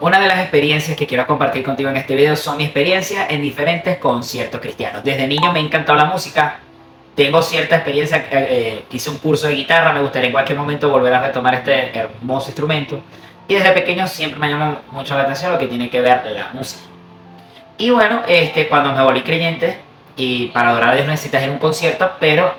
Una de las experiencias que quiero compartir contigo en este video son mi experiencia en diferentes conciertos cristianos. Desde niño me encantó la música, tengo cierta experiencia, eh, eh, hice un curso de guitarra, me gustaría en cualquier momento volver a retomar este hermoso instrumento. Y desde pequeño siempre me llamó mucho la atención lo que tiene que ver la música. Y bueno, este, cuando me volví creyente, y para adorar a Dios necesitas ir a un concierto, pero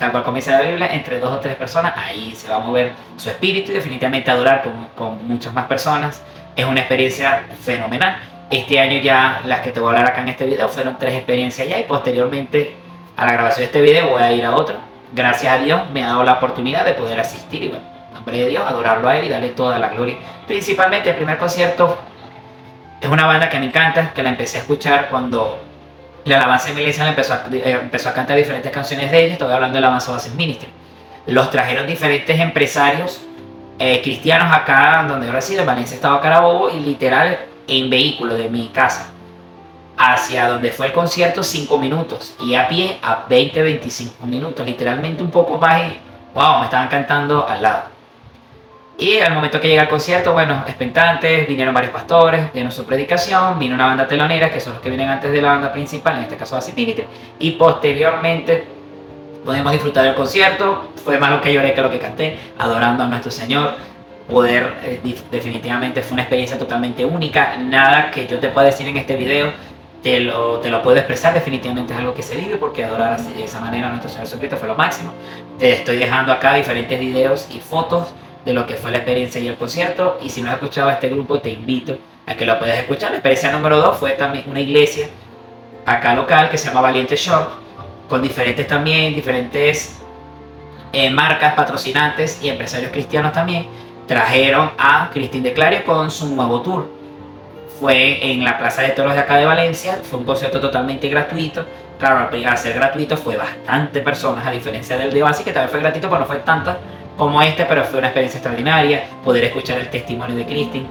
tal cual comienza la Biblia, entre dos o tres personas, ahí se va a mover su espíritu y definitivamente adorar con, con muchas más personas es una experiencia fenomenal. Este año ya las que te voy a hablar acá en este video fueron tres experiencias ya y posteriormente a la grabación de este video voy a ir a otro. Gracias a Dios me ha dado la oportunidad de poder asistir y bueno, en nombre de Dios, adorarlo a Él y darle toda la gloria. Principalmente el primer concierto es una banda que me encanta, que la empecé a escuchar cuando la alabanza en mi iglesia empezó a, eh, empezó a cantar diferentes canciones de ella, estoy hablando de la alabanza Bases Ministry. Los trajeron diferentes empresarios eh, cristianos acá donde yo resido, en Valencia, Estado Carabobo, y literal en vehículo de mi casa hacia donde fue el concierto 5 minutos y a pie a 20-25 minutos, literalmente un poco más y wow, me estaban cantando al lado. Y al momento que llega el concierto, bueno, expectantes, vinieron varios pastores, dieron su predicación, vino una banda telonera, que son los que vienen antes de la banda principal, en este caso Acipinity, y posteriormente podemos disfrutar del concierto. Fue más lo que lloré que lo que canté, adorando a nuestro Señor. Poder, eh, definitivamente fue una experiencia totalmente única. Nada que yo te pueda decir en este video te lo, te lo puedo expresar. Definitivamente es algo que se vive porque adorar de esa manera a nuestro Señor Jesucristo fue lo máximo. Te estoy dejando acá diferentes videos y fotos de lo que fue la experiencia y el concierto. Y si no has escuchado a este grupo, te invito a que lo puedas escuchar. La experiencia número dos fue también una iglesia acá local que se llama Valiente Shop con diferentes también, diferentes eh, marcas, patrocinantes y empresarios cristianos también, trajeron a Cristín de Clario con su nuevo tour. Fue en la Plaza de Toros de acá de Valencia, fue un concierto totalmente gratuito. Claro, al ser gratuito fue bastante personas, a diferencia del de Basi, que también fue gratuito, pero no fue tanta como este, pero fue una experiencia extraordinaria. Poder escuchar el testimonio de Cristín,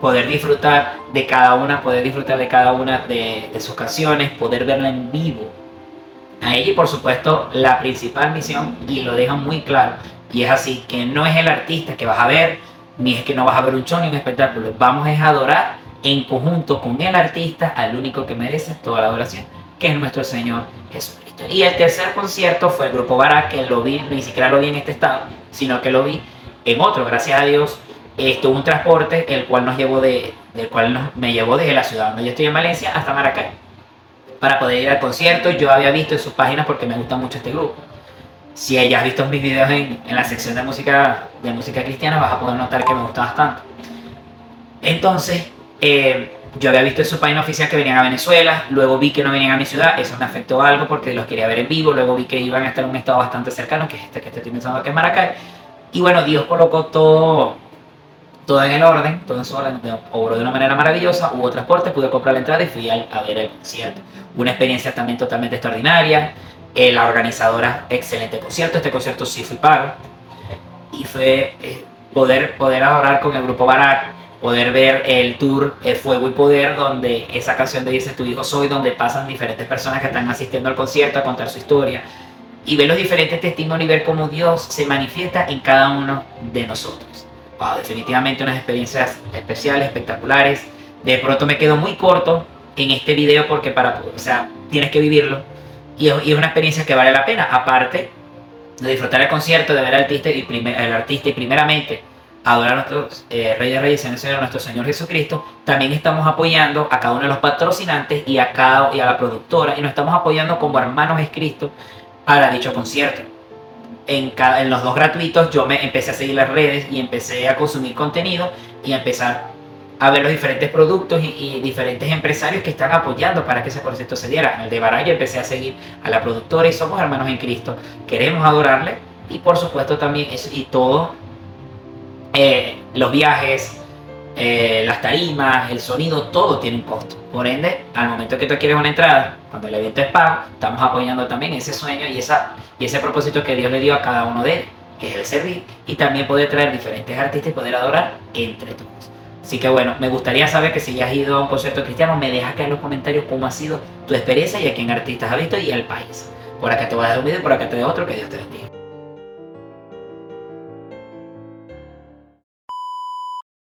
poder disfrutar de cada una, poder disfrutar de cada una de, sus canciones, poder verla en vivo a ella y por supuesto la principal misión y lo dejan muy claro y es así que no es el artista que vas a ver ni es que no vas a ver un show ni un espectáculo vamos a adorar en conjunto con el artista al único que merece toda la adoración que es nuestro Señor Jesucristo y el tercer concierto fue el grupo Barak que lo vi ni siquiera lo vi en este estado sino que lo vi en otro gracias a Dios esto un transporte el cual nos llevó de del cual me llevó desde la ciudad donde yo estoy en Valencia hasta Maracay para poder ir al concierto. Yo había visto en sus páginas porque me gusta mucho este grupo. Si hayas visto mis videos en, en, la sección de música, de música cristiana, vas a poder notar que me gusta bastante. Entonces, eh, yo había visto en su página oficial que venían a Venezuela, luego vi que no venían a mi ciudad, eso me afectó algo porque los quería ver en vivo, luego vi que iban a estar en un estado bastante cercano, que es este que estoy pensando que es Maracay. Y bueno, Dios colocó todo, todo en el orden, todo en su orden, obró de una manera maravillosa, hubo transporte, pude comprar la entrada y fui a, a ver el concierto. Una experiencia también totalmente extraordinaria, eh, la organizadora, excelente concierto, este concierto sí fui pago, y fue eh, poder, poder adorar con el grupo Barak, poder ver el tour el Fuego y Poder, donde esa canción de Dice tu hijo soy, donde pasan diferentes personas que están asistiendo al concierto a contar su historia, y ver los diferentes testimonios y ver cómo Dios se manifiesta en cada uno de nosotros definitivamente unas experiencias especiales, espectaculares. De pronto me quedo muy corto en este video porque para, o sea, tienes que vivirlo. Y es, una experiencia que vale la pena. Aparte de disfrutar el concierto, de ver al artista y, primer, el artista y primeramente adorar a nuestros eh, Reyes Reyes en Señor, nuestro Señor Jesucristo, también estamos apoyando a cada uno de los patrocinantes y a, cada, y a la productora y nos estamos apoyando como hermanos en Cristo para dicho concierto en, en los dos gratuitos yo me empecé a seguir las redes y empecé a consumir contenido y a empezar a ver los diferentes productos y, diferentes empresarios que están apoyando para que ese concepto se diera. En el de Baraya empecé a seguir a la productora y somos hermanos en Cristo. Queremos adorarle y por supuesto también eso y todo, eh, los viajes, eh, las tarimas, el sonido, todo tiene un costo. Por ende, al momento que tú quieres una entrada, cuando el evento es pago, estamos apoyando también ese sueño y, esa, y ese propósito que Dios le dio a cada uno de ellos, que es el servir y también poder traer diferentes artistas y poder adorar entre todos. Así que bueno, me gustaría saber que si ya has ido a un concierto cristiano, me dejas acá en los comentarios cómo ha sido tu experiencia y a quién artistas has visto y el país. Por acá te voy a dar un video, por acá te doy otro, que Dios te bendiga.